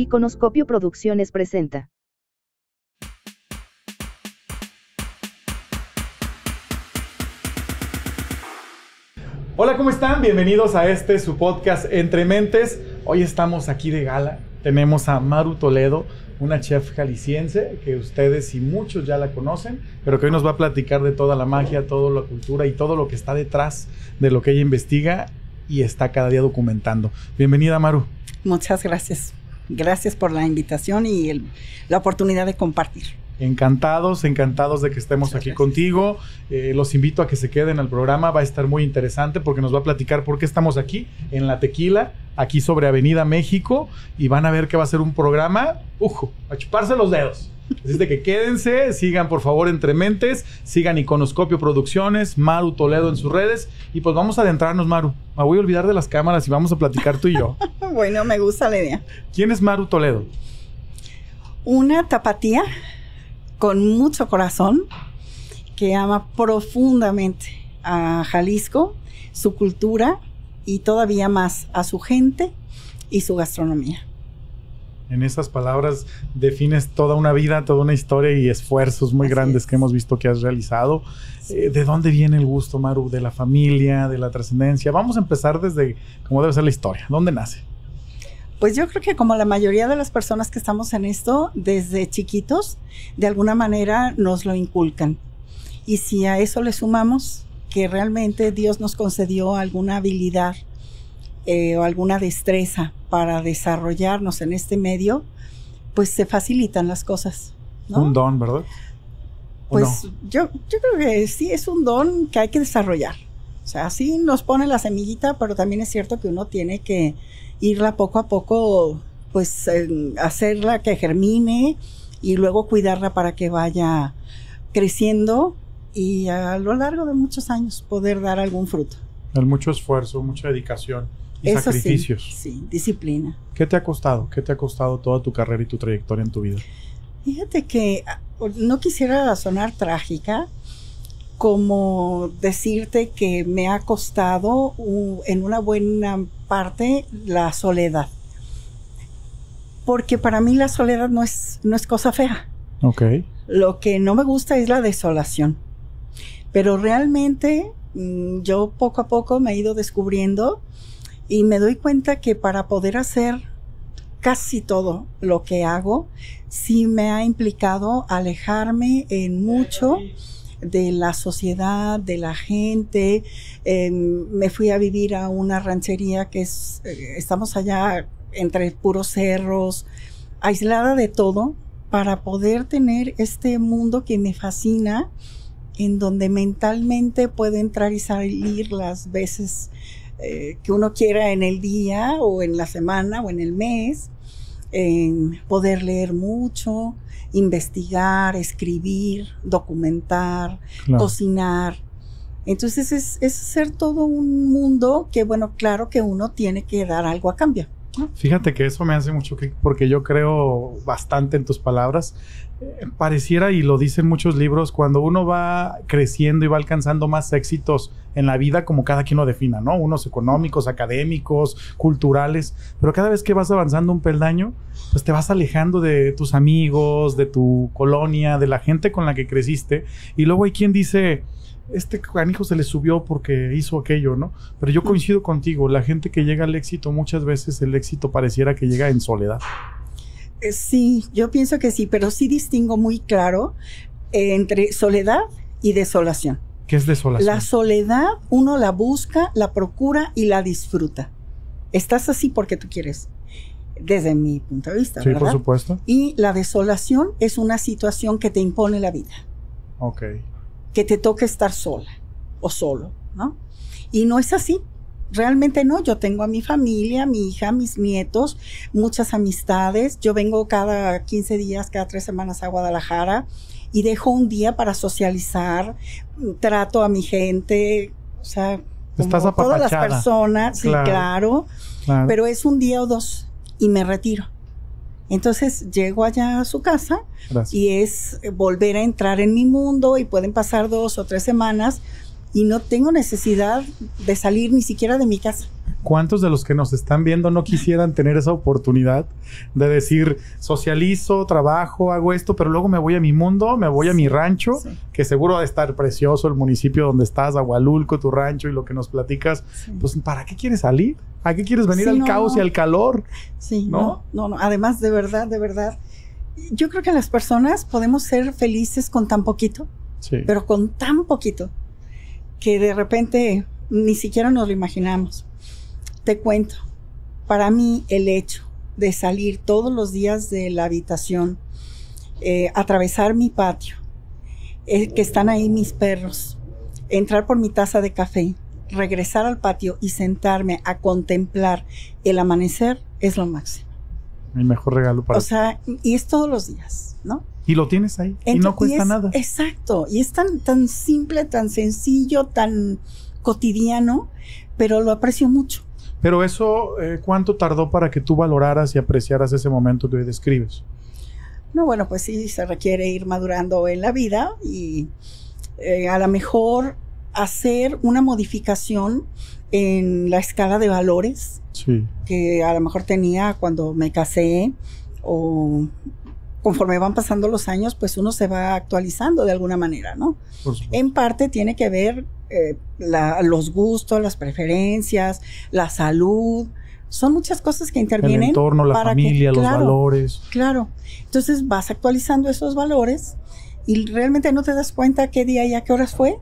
Iconoscopio Producciones presenta. Hola, ¿cómo están? Bienvenidos a este su podcast Entre Mentes. Hoy estamos aquí de gala. Tenemos a Maru Toledo, una chef jalisciense que ustedes y muchos ya la conocen, pero que hoy nos va a platicar de toda la magia, toda la cultura y todo lo que está detrás de lo que ella investiga y está cada día documentando. Bienvenida, Maru. Muchas gracias. Gracias por la invitación y el- la oportunidad de compartir. Encantados, encantados de que estemos Muchas aquí gracias. contigo. Eh, los invito a que se queden al programa, va a estar muy interesante porque nos va a platicar por qué estamos aquí en La Tequila, aquí sobre Avenida México, y van a ver que va a ser un programa, ujo, a chuparse los dedos. Así de que quédense, sigan por favor Entre Mentes, sigan Iconoscopio Producciones, Maru Toledo en sus redes, y pues vamos a adentrarnos, Maru. Me voy a olvidar de las cámaras y vamos a platicar tú y yo. Bueno, me gusta la idea. ¿Quién es Maru Toledo? Una tapatía con mucho corazón que ama profundamente a Jalisco, su cultura y todavía más a su gente y su gastronomía. En esas palabras defines toda una vida, toda una historia y esfuerzos muy Así grandes es. que hemos visto que has realizado. Eh, ¿De dónde viene el gusto, Maru? ¿De la familia? ¿De la trascendencia? Vamos a empezar desde cómo debe ser la historia. ¿Dónde nace? Pues yo creo que como la mayoría de las personas que estamos en esto, desde chiquitos, de alguna manera nos lo inculcan. Y si a eso le sumamos que realmente Dios nos concedió alguna habilidad eh, o alguna destreza para desarrollarnos en este medio, pues se facilitan las cosas. ¿no? Un don, ¿verdad? ¿O Pues no? yo, yo creo que sí es un don que hay que desarrollar. O sea, sí nos pone la semillita, pero también es cierto que uno tiene que irla poco a poco, pues eh, hacerla que germine y luego cuidarla para que vaya creciendo y a lo largo de muchos años poder dar algún fruto. El mucho esfuerzo, mucha dedicación y Eso sacrificios. sí, sí, disciplina. ¿Qué te ha costado? ¿Qué te ha costado toda tu carrera y tu trayectoria en tu vida? Fíjate que ah, no quisiera sonar trágica, como decirte que me ha costado en una buena parte la soledad. Porque para mí la soledad no es, no es cosa fea. Ok. Lo que no me gusta es la desolación. Pero realmente mm, yo poco a poco me he ido descubriendo y me doy cuenta que para poder hacer casi todo lo que hago, sí me ha implicado alejarme en mucho de la sociedad, de la gente. Eh, me fui a vivir a una ranchería que es, eh, estamos allá entre puros cerros, aislada de todo, para poder tener este mundo que me fascina, en donde mentalmente puedo entrar y salir las veces eh, que uno quiera en el día o en la semana o en el mes, en poder leer mucho, investigar, escribir, documentar, Claro. cocinar. Entonces es, es ser todo un mundo que, bueno, claro que uno tiene que dar algo a cambio. Fíjate que eso me hace mucho clic porque yo creo bastante en tus palabras. Pareciera, y lo dicen muchos libros, cuando uno va creciendo y va alcanzando más éxitos en la vida, como cada quien lo defina, ¿no? Unos económicos, académicos, culturales, pero cada vez que vas avanzando un peldaño, pues te vas alejando de tus amigos, de tu colonia, de la gente con la que creciste, y luego hay quien dice, este canijo se le subió porque hizo aquello, ¿no? Pero yo coincido contigo, la gente que llega al éxito, muchas veces el éxito pareciera que llega en soledad. Sí, yo pienso que sí, pero sí distingo muy claro eh, entre soledad y desolación. ¿Qué es desolación? La soledad uno la busca, la procura y la disfruta. Estás así porque tú quieres, desde mi punto de vista, sí, ¿verdad? por supuesto. Y la desolación es una situación que te impone la vida, Ok. que te toca estar sola o solo, ¿no? Y no es así. Realmente no, yo tengo a mi familia, mi hija, mis nietos, muchas amistades. Yo vengo cada 15 días, cada tres semanas a Guadalajara y dejo un día para socializar, trato a mi gente, o sea, Estás todas las personas, sí, Claro. claro, Claro. pero es un día o dos y me retiro. Entonces llego allá a su casa Gracias. y es volver a entrar en mi mundo y pueden pasar dos o tres semanas y no tengo necesidad de salir ni siquiera de mi casa. ¿Cuántos de los que nos están viendo no quisieran tener esa oportunidad de decir, socializo, trabajo, hago esto, pero luego me voy a mi mundo, me voy a mi rancho, Sí. que seguro va a estar precioso el municipio donde estás, Agualulco, tu rancho y lo que nos platicas? Sí. Pues, ¿para qué quieres salir? ¿A qué quieres venir Sí, al no, caos y al calor? Sí, ¿No? no, no, no. Además, de verdad, de verdad, yo creo que las personas podemos ser felices con tan poquito, Sí. pero con tan poquito, que de repente ni siquiera nos lo imaginamos. Te cuento, para mí el hecho de salir todos los días de la habitación, eh, atravesar mi patio, eh, que están ahí mis perros, entrar por mi taza de café, regresar al patio y sentarme a contemplar el amanecer es lo máximo. El mejor regalo para O sea, y es todos los días, ¿no? Y lo tienes ahí. y no cuesta es- nada. Exacto. Y es tan, tan simple, tan sencillo, tan cotidiano, pero lo aprecio mucho. Pero eso, eh, ¿cuánto tardó para que tú valoraras y apreciaras ese momento que hoy describes? No, bueno, pues sí, se requiere ir madurando en la vida y eh, a lo mejor hacer una modificación en la escala de valores Sí. que a lo mejor tenía cuando me casé o conforme van pasando los años, pues uno se va actualizando de alguna manera, ¿no? Por. En parte tiene que ver eh, la- los gustos, las preferencias, la salud. Son muchas cosas que el intervienen. entorno, la para que- familia, los claro. valores. Claro. Entonces vas actualizando esos valores y realmente no te das cuenta qué día y a qué horas fue,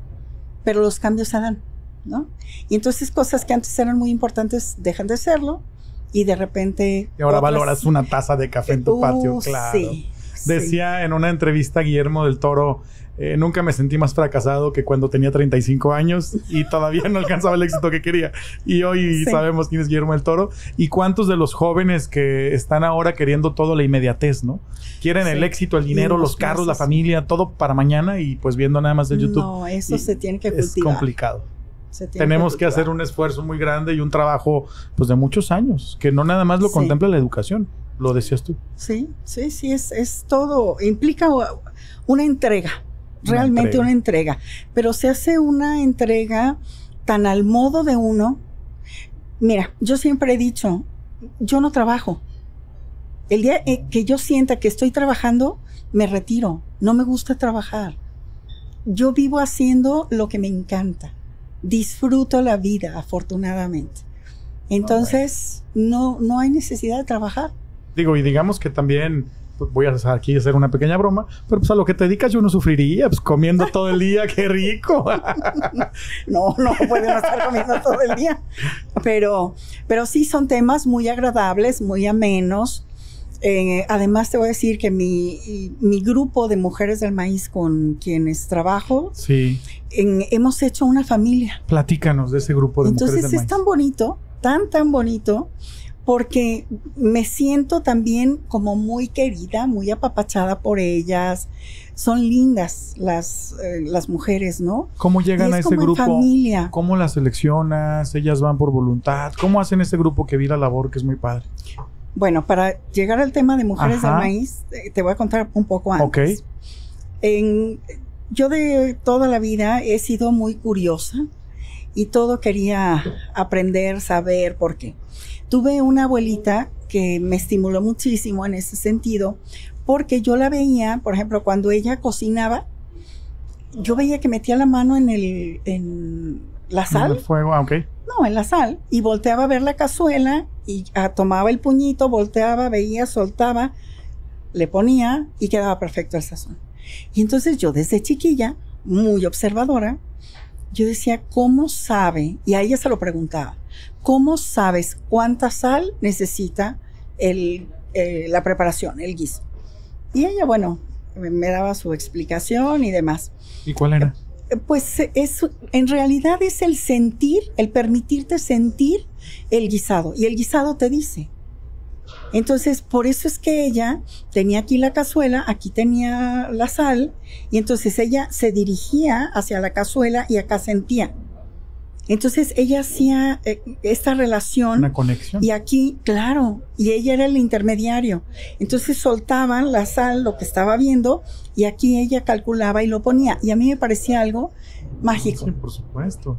pero los cambios se dan, ¿no? Y entonces cosas que antes eran muy importantes dejan de serlo y de repente... Y ahora otras- valoras una taza de café en tu Uh, patio, claro. Sí, sí. Decía en una entrevista Guillermo del Toro, eh, nunca me sentí más fracasado que cuando tenía 35 años y todavía no alcanzaba el éxito que quería. Y hoy Sí. sabemos quién es Guillermo del Toro. Y cuántos de los jóvenes que están ahora queriendo todo la inmediatez, ¿no? Quieren Sí. el éxito, el dinero, los los carros, la familia, todo para mañana y pues viendo nada más de YouTube. No, eso Y se tiene que es cultivar. complicado. Tenemos que hacer un esfuerzo muy grande y un trabajo pues de muchos años, que no nada más lo Sí. contempla la educación, lo decías tú. Sí, sí, sí, es, es todo, implica una entrega, Una realmente entrega. una entrega, pero se hace una entrega tan al modo de uno. Mira, yo siempre he dicho, yo no trabajo. El día eh, que yo sienta que estoy trabajando, me retiro, no me gusta trabajar. Yo vivo haciendo lo que me encanta, disfruto la vida, afortunadamente. Entonces, no, no hay necesidad de trabajar. Digo, y digamos que también pues, voy a hacer aquí hacer una pequeña broma, pero pues a lo que te dedicas yo no sufriría, pues comiendo todo el día, qué rico. No, no pueden estar comiendo todo el día. Pero, pero sí son temas muy agradables, muy amenos. Eh, además, te voy a decir que mi, mi grupo de mujeres del maíz con quienes trabajo, sí, en- hemos hecho una familia. platícanos de ese grupo de Entonces mujeres del es tan bonito, tan, tan bonito, porque me siento también como muy querida, muy apapachada por ellas. Son lindas las, eh, las mujeres, ¿no? ¿Cómo llegan a es ese como en grupo? familia. ¿Cómo las seleccionas? ¿Ellas van por voluntad? ¿Cómo hacen ese grupo que vi la labor que es muy padre? Bueno, para llegar al tema de mujeres Ajá. del maíz, eh, te voy a contar un poco antes. Ok. En- yo de toda la vida he sido muy curiosa y todo quería aprender, saber por qué. Tuve una abuelita que me estimuló muchísimo en ese sentido, porque yo la veía, por ejemplo, cuando ella cocinaba, yo veía que metía la mano en el en la sal El fuego, ah, ok. no, en la sal. Y volteaba a ver la cazuela y ah, tomaba el puñito, volteaba, veía, soltaba, le ponía y quedaba perfecto el sazón. Y entonces yo desde chiquilla, muy observadora, yo decía, ¿cómo sabe? Y a ella se lo preguntaba, ¿cómo sabes cuánta sal necesita el, eh, la preparación, el guiso? Y ella, bueno, me- me daba su explicación y demás. ¿Y cuál era? Pues es, en realidad es el sentir, el permitirte sentir el guisado. Y el guisado te dice. Entonces, por eso es que ella tenía aquí la cazuela, aquí tenía la sal, y entonces ella se dirigía hacia la cazuela y acá sentía. Entonces ella hacía eh, esta relación Una conexión. y aquí, claro, y ella era el intermediario. Entonces soltaban la sal, lo que estaba viendo, y aquí ella calculaba y lo ponía. Y a mí me parecía algo mágico. Sí, por supuesto.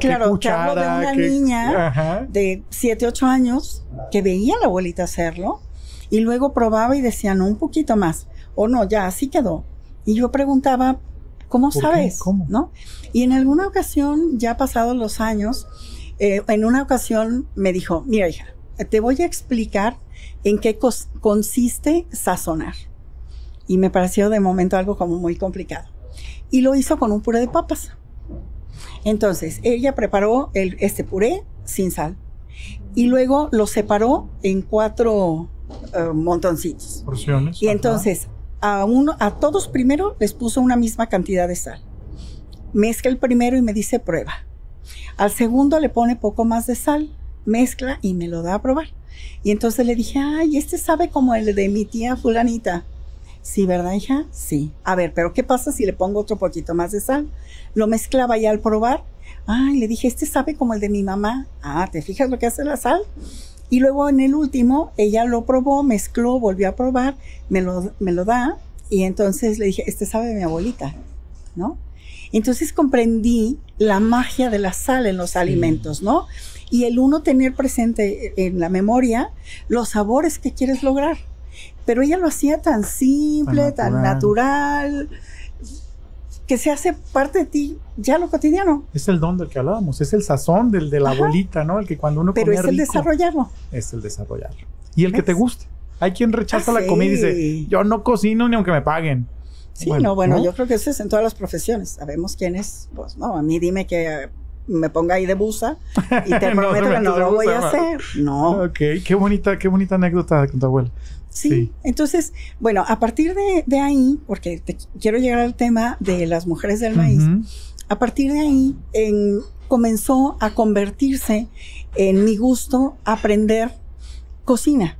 Claro, te hablo de una qué- niña Ajá. de 7, 8 años que veía a la abuelita hacerlo y luego probaba y decía, no, un poquito más. O no, ya, así quedó. Y yo preguntaba, ¿cómo sabes? ¿Cómo? ¿No? Y en alguna ocasión, ya pasados los años, eh, en una ocasión me dijo, mira hija, te voy a explicar en qué cos- consiste sazonar. Y me pareció de momento algo como muy complicado. Y lo hizo con un puré de papas. Entonces, ella preparó el, este puré sin sal. Y luego lo separó en cuatro eh, montoncitos. Porciones. Y ajá. A, uno, a todos primero les puso una misma cantidad de sal. Mezcla el primero y me dice prueba. Al segundo le pone poco más de sal, mezcla y me lo da a probar. Y entonces le dije, ay, este sabe como el de mi tía fulanita. Sí, ¿verdad, hija? Sí. A ver, pero ¿qué pasa si le pongo otro poquito más de sal? Lo mezclaba y al probar, ay, le dije, este sabe como el de mi mamá. Ah, ¿te fijas lo que hace la sal? Y luego en el último, ella lo probó, mezcló, volvió a probar, me lo, me lo da. Y entonces le dije, este sabe de mi abuelita, ¿no? Entonces comprendí la magia de la sal en los alimentos, ¿no? Y el uno tener presente en la memoria los sabores que quieres lograr. Pero ella lo hacía tan simple, Tan tan natural, que se hace parte de ti ya lo cotidiano. Es el don del que hablábamos, es el sazón del de la Ajá. abuelita, ¿no? El que cuando uno Pero es el rico, desarrollarlo. es el desarrollarlo. Y el que te guste. Hay quien rechaza Ah, la comida y dice, yo no cocino ni aunque me paguen. Sí, no, bueno, yo creo que eso es en todas las profesiones. Sabemos quién es. Pues no, a mí dime que me ponga ahí de busa y te No prometo que no lo voy a hacer. No. Ok, qué bonita, qué bonita anécdota con tu abuela. Sí. Sí. Entonces, bueno, a partir de, de ahí, porque te quiero llegar al tema de las mujeres del maíz, a partir de ahí en- comenzó a convertirse en mi gusto aprender cocina.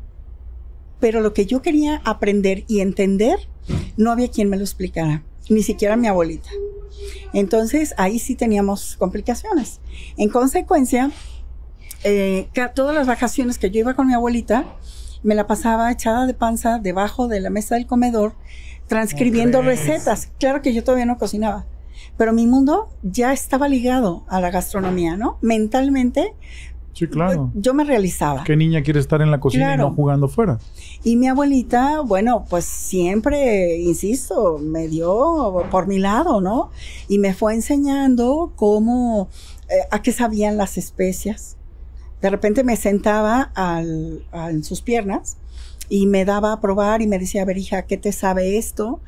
Pero lo que yo quería aprender y entender, no había quien me lo explicara, ni siquiera mi abuelita. Entonces ahí sí teníamos complicaciones. En consecuencia, eh, todas las vacaciones que yo iba con mi abuelita, me la pasaba echada de panza debajo de la mesa del comedor, transcribiendo recetas. Claro que yo todavía no cocinaba, pero mi mundo ya estaba ligado a la gastronomía, ¿no? Mentalmente, Sí, claro. yo me realizaba. ¿Qué niña quiere estar en la cocina y no jugando fuera? Y mi abuelita, bueno, pues siempre, insisto, me dio por mi lado, ¿no? Y me fue enseñando cómo, eh, a qué sabían las especias. De repente me sentaba al- en sus piernas y me daba a probar y me decía, a ver, hija, ¿qué te sabe esto?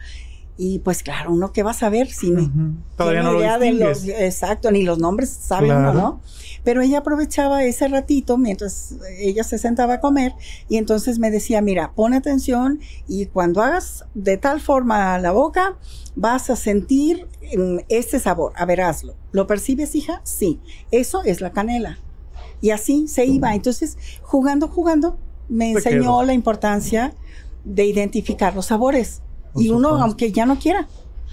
Y pues claro, uno qué va a saber si me Ujú. Todavía no lo idea de los, exacto, ni los nombres sabe Claro. ¿no? Pero ella aprovechaba ese ratito mientras ella se sentaba a comer y entonces me decía, mira, pon atención y cuando hagas de tal forma la boca, vas a sentir mm, este sabor. A ver, hazlo. ¿Lo percibes, hija? Sí. Eso es la canela. Y así se iba. Entonces, jugando, jugando, me enseñó la importancia de identificar los sabores. Y uno, aunque ya no quiera.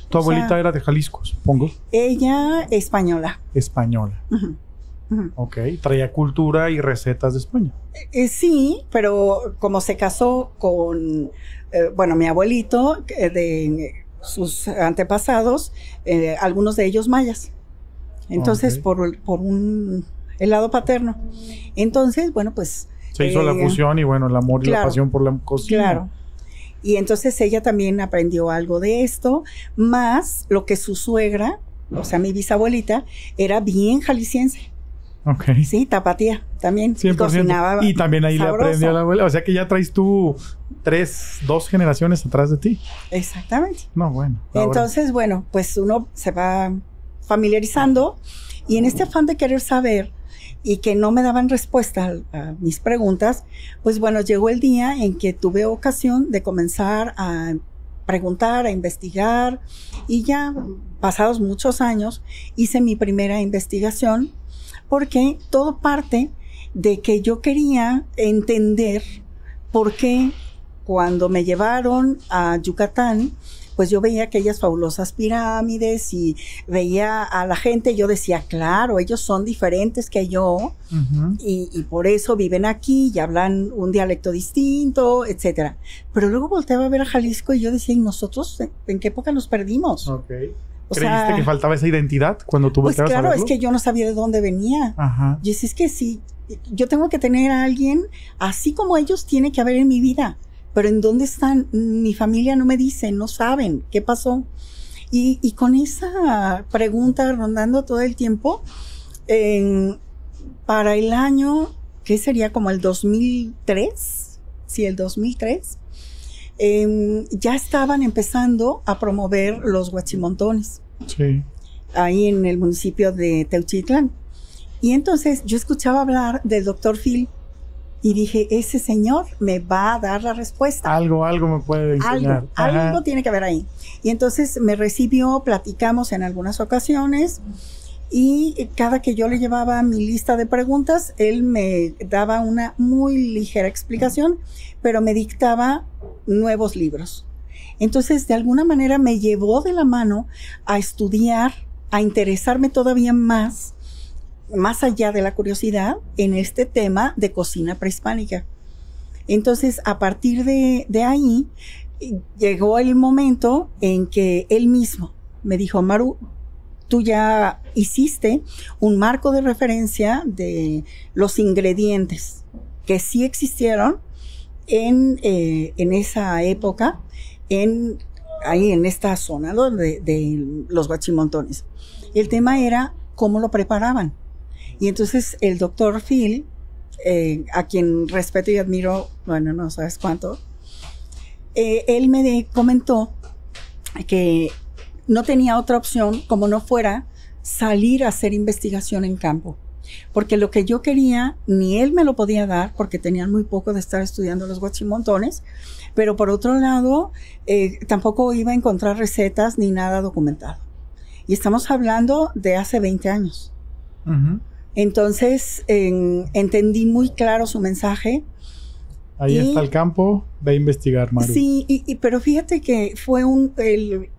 Tu o sea- abuelita era de Jalisco, supongo. Ella española. Española. Ujú. Ok. Traía cultura y recetas de España. Eh, sí, pero como se casó con, eh, bueno, mi abuelito, eh, de sus antepasados, eh, algunos de ellos mayas. Entonces, por, por un el lado paterno. Entonces, bueno, pues... Se hizo la fusión y bueno, el amor y la pasión por la cocina. Claro. Y entonces ella también aprendió algo de esto, más lo que su suegra, o sea, mi bisabuelita, era bien jalisciense. Ok. Sí, tapatía también. Y 100%. cocinaba Y también ahí sabroso. le aprendió a la abuela. O sea que ya traes tú tres, dos generaciones atrás de ti. Exactamente. No, bueno. Entonces, bueno, pues uno se va familiarizando y en este afán de querer saber y que no me daban respuesta a, a mis preguntas, pues bueno, llegó el día en que tuve ocasión de comenzar a preguntar, a investigar y ya pasados muchos años hice mi primera investigación porque todo parte de que yo quería entender por qué cuando me llevaron a Yucatán, pues yo veía aquellas fabulosas pirámides y veía a la gente, yo decía, claro, ellos son diferentes que yo y, y por eso viven aquí y hablan un dialecto distinto, etcétera. Pero luego volteaba a ver a Jalisco y yo decía, ¿y nosotros en, qué época nos perdimos? O ¿Creíste sea, que faltaba esa identidad cuando tú pues volteabas a claro, es verlo? que yo no sabía de dónde venía. Ajá. Y es, es que sí, yo tengo que tener a alguien, así como ellos, tiene que haber en mi vida. Pero ¿en dónde están? Mi familia no me dice, no saben qué pasó. Y, y con esa pregunta rondando todo el tiempo, para el año, ¿qué sería como el 2003? Sí, el 2003. em, ya estaban empezando a promover los guachimontones Sí. ahí en el municipio de Teuchitlán. Y entonces yo escuchaba hablar del doctor Phil y dije, ese señor me va a dar la respuesta. Algo, algo me puede enseñar. Algo, algo tiene que haber ahí. Y entonces me recibió, platicamos en algunas ocasiones y cada que yo le llevaba mi lista de preguntas, él me daba una muy ligera explicación, pero me dictaba nuevos libros. Entonces, de alguna manera me llevó de la mano a estudiar, a interesarme todavía más, más allá de la curiosidad, en este tema de cocina prehispánica. Entonces, a partir de, de ahí, llegó el momento en que él mismo me dijo, Maru, tú ya hiciste un marco de referencia de los ingredientes que sí existieron en, eh, en esa época, en, ahí en esta zona de los guachimontones. El tema era cómo lo preparaban. Y entonces el doctor Phil, eh, a quien respeto y admiro, bueno, no sabes cuánto, eh, él me comentó que no tenía otra opción como no fuera salir a hacer investigación en campo. Porque lo que yo quería, ni él me lo podía dar, porque tenían muy poco de estar estudiando los guachimontones, pero por otro lado, eh, tampoco iba a encontrar recetas ni nada documentado. Y estamos hablando de hace 20 años. Ujú. Entonces, en- entendí muy claro su mensaje. Ahí Y- está el campo, ve a investigar, Maru. Sí, y, y- pero fíjate que fue un, el,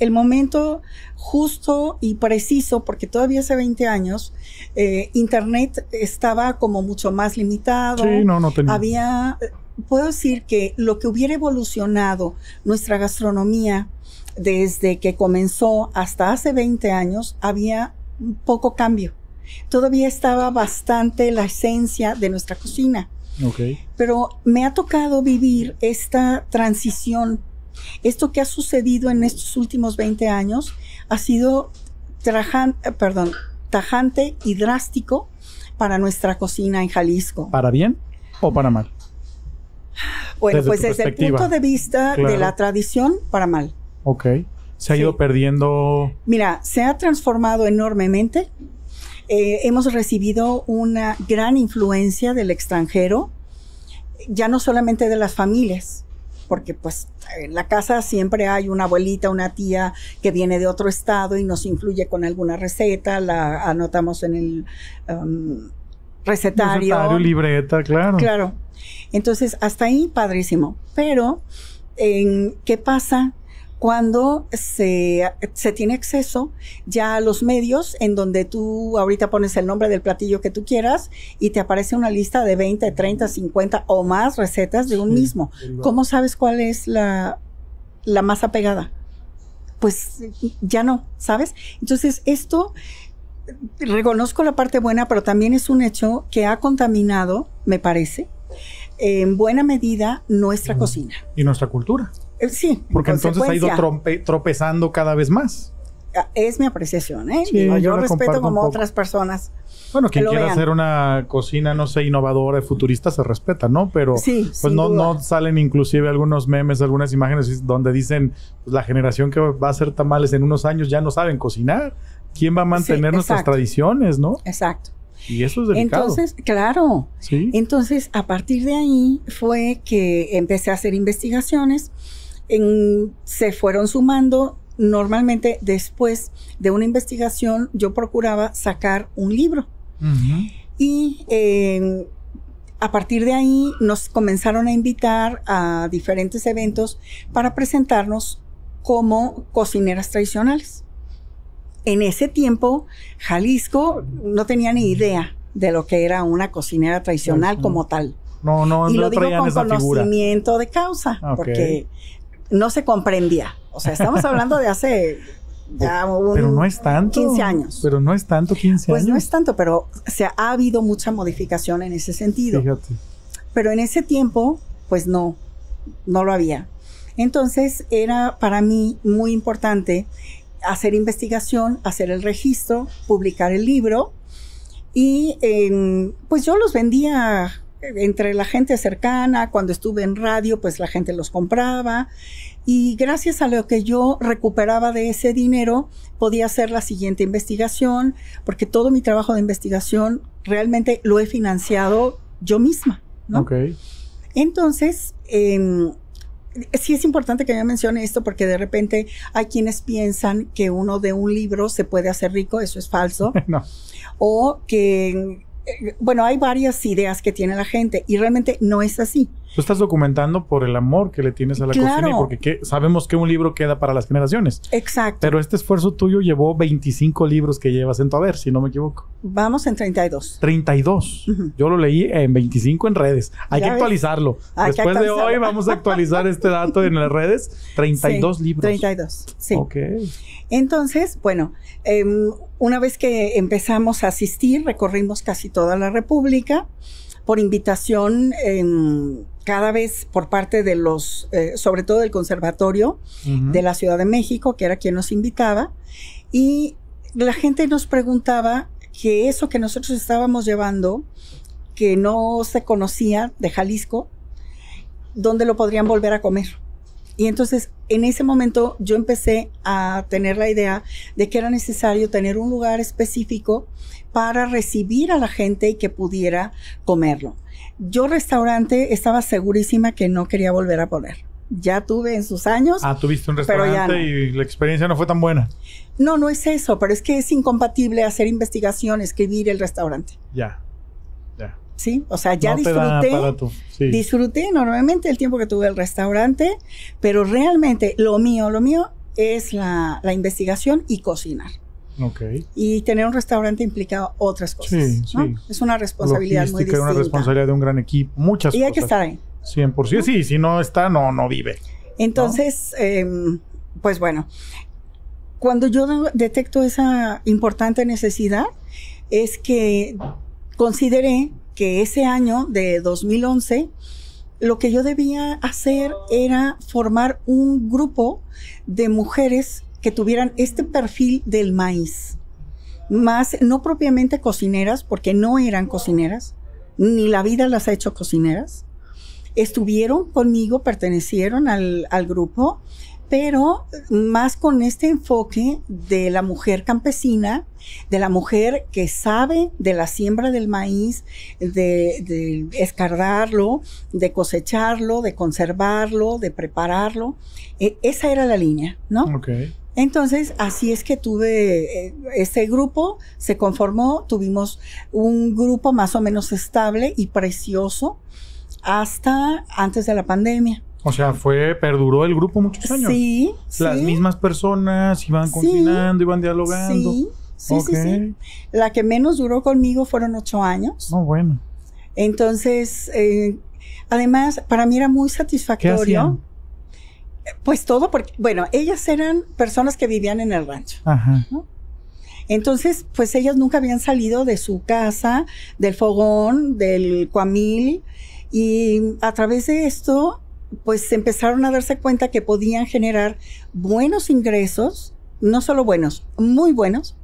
el momento justo y preciso, porque todavía hace 20 años, eh, Internet estaba como mucho más limitado. Sí, no, no tenía. Había, puedo decir que lo que hubiera evolucionado nuestra gastronomía desde que comenzó hasta hace 20 años, había poco cambio. Todavía estaba bastante la esencia de nuestra cocina pero me ha tocado vivir esta transición. Esto que ha sucedido en estos últimos 20 años ha sido trajan- eh, perdón, tajante y drástico para nuestra cocina en Jalisco. ¿Para bien o para mal? Bueno, desde pues desde el punto de vista Claro. de la tradición, para mal. Ok. Se ha Sí. ido perdiendo. Mira, se ha transformado enormemente. Eh, hemos recibido una gran influencia del extranjero, ya no solamente de las familias, porque pues en la casa siempre hay una abuelita, una tía que viene de otro estado y nos influye con alguna receta, la anotamos en el um, recetario. recetario, libreta, claro. Claro. Entonces, hasta ahí, padrísimo. Pero, en, ¿qué pasa cuando se, se tiene acceso ya a los medios en donde tú ahorita pones el nombre del platillo que tú quieras y te aparece una lista de 20, 30, 50 o más recetas de un Sí, mismo? ¿Cómo sabes cuál es la, la más apegada? Pues ya no, ¿sabes? Entonces, esto reconozco la parte buena, pero también es un hecho que ha contaminado, me parece, en buena medida nuestra cocina. Y nuestra cultura. Eh, Sí, Porque en entonces ha ido tropezando cada vez más. ah, Es mi apreciación, ¿eh? Sí, Digo, yo yo respeto como otras personas. Bueno, quien quiera vean. hacer una cocina, no sé, innovadora, futurista, se respeta, ¿no? Pero Sí, pues no, duda. no salen inclusive algunos memes, algunas imágenes donde dicen pues, la generación que va a hacer tamales en unos años ya no saben cocinar. ¿Quién va a mantener nuestras exacto. tradiciones, no? Exacto. Y eso es delicado. Entonces, claro, sí. Entonces, a partir de ahí fue que empecé a hacer investigaciones. En- se fueron sumando. Normalmente, después de una investigación, yo procuraba sacar un libro. Y eh, a partir de ahí nos comenzaron a invitar a diferentes eventos para presentarnos como cocineras tradicionales. En ese tiempo, Jalisco no tenía ni idea de lo que era una cocinera tradicional como tal. No, no, y no lo digo traían con esa figura. conocimiento de causa, Ok. porque no se comprendía. O sea, estamos hablando de hace ya un- Pero no es tanto. 15 años. Pero no es tanto 15 Pues años. no es tanto, pero o sea, ha habido mucha modificación en ese sentido. Fíjate. Pero en ese tiempo, pues no, no lo había. Entonces era para mí muy importante hacer investigación, hacer el registro, publicar el libro y em, pues yo los vendía entre la gente cercana, cuando estuve en radio, pues la gente los compraba y gracias a lo que yo recuperaba de ese dinero podía hacer la siguiente investigación, porque todo mi trabajo de investigación realmente lo he financiado yo misma. Entonces, em, sí es importante que yo mencione esto porque de repente hay quienes piensan que uno de un libro se puede hacer rico, eso es falso, No. o que, bueno, hay varias ideas que tiene la gente y realmente no es así. Tú estás documentando por el amor que le tienes a la Claro. cocina y porque que- sabemos que un libro queda para las generaciones. Exacto. Pero este esfuerzo tuyo llevó 25 libros que llevas en tu haber, si no me equivoco. Vamos en 32. 32. Ujú. Yo lo leí en 25 en redes. Hay que ves. actualizarlo. Hay que Después de hoy vamos a actualizar este dato en las redes. 32 Sí, libros. 32, sí. Ok. Entonces, bueno, em, una vez que empezamos a asistir, recorrimos casi toda la República por invitación em, cada vez por parte de los, eh, sobre todo del Conservatorio de la Ciudad de México, que era quien nos invitaba, y la gente nos preguntaba que eso que nosotros estábamos llevando, que no se conocía de Jalisco, ¿dónde lo podrían volver a comer? Y entonces, en ese momento, yo empecé a tener la idea de que era necesario tener un lugar específico para recibir a la gente y que pudiera comerlo. Yo restaurante estaba segurísima que no quería volver a poner. Ya tuve en sus años. Ah, tuviste un restaurante no. y la experiencia no fue tan buena. No, no es eso, pero es que es incompatible hacer investigación, escribir el restaurante. Ya. Ya. ¿Sí? O sea, ya no disfruté. para tu- sí. Disfruté enormemente el tiempo que tuve el restaurante, pero realmente lo mío, lo mío es la, la investigación y cocinar. Y tener un restaurante implica otras cosas. Sí, ¿no? sí. Es una responsabilidad muy Logística, distinta. una responsabilidad de un gran equipo. Muchas y hay que cosas. estar ahí. 100%. Sí, si no está, no, no vive. Entonces, em, pues bueno, cuando yo de- detecto esa importante necesidad, es que consideré que ese año de 2011, lo que yo debía hacer era formar un grupo de mujeres que tuvieran este perfil del maíz. Más, no propiamente cocineras, porque no eran cocineras, ni la vida las ha hecho cocineras, estuvieron conmigo, pertenecieron al, grupo, pero más con este enfoque de la mujer campesina, de la mujer que sabe de la siembra del maíz, de, escardarlo, de cosecharlo, de conservarlo, de prepararlo. E- esa era la línea, ¿no? Ok. Entonces, así es que tuve eh, este grupo, se conformó, tuvimos un grupo más o menos estable y precioso hasta antes de la pandemia. O sea, fue, perduró el grupo muchos años. Sí, Las sí, mismas personas iban Sí. cocinando, iban dialogando. Sí, sí, sí. La que menos duró conmigo fueron ocho años. No, bueno. Entonces, eh, además, para mí era muy ¿Qué satisfactorio. hacían? Pues todo, porque, bueno, ellas eran personas que vivían en el rancho. Ajá. Entonces, pues ellas nunca habían salido de su casa, del fogón, del cuamil, y a través de esto, pues empezaron a darse cuenta que podían generar buenos ingresos, no solo buenos, muy buenos,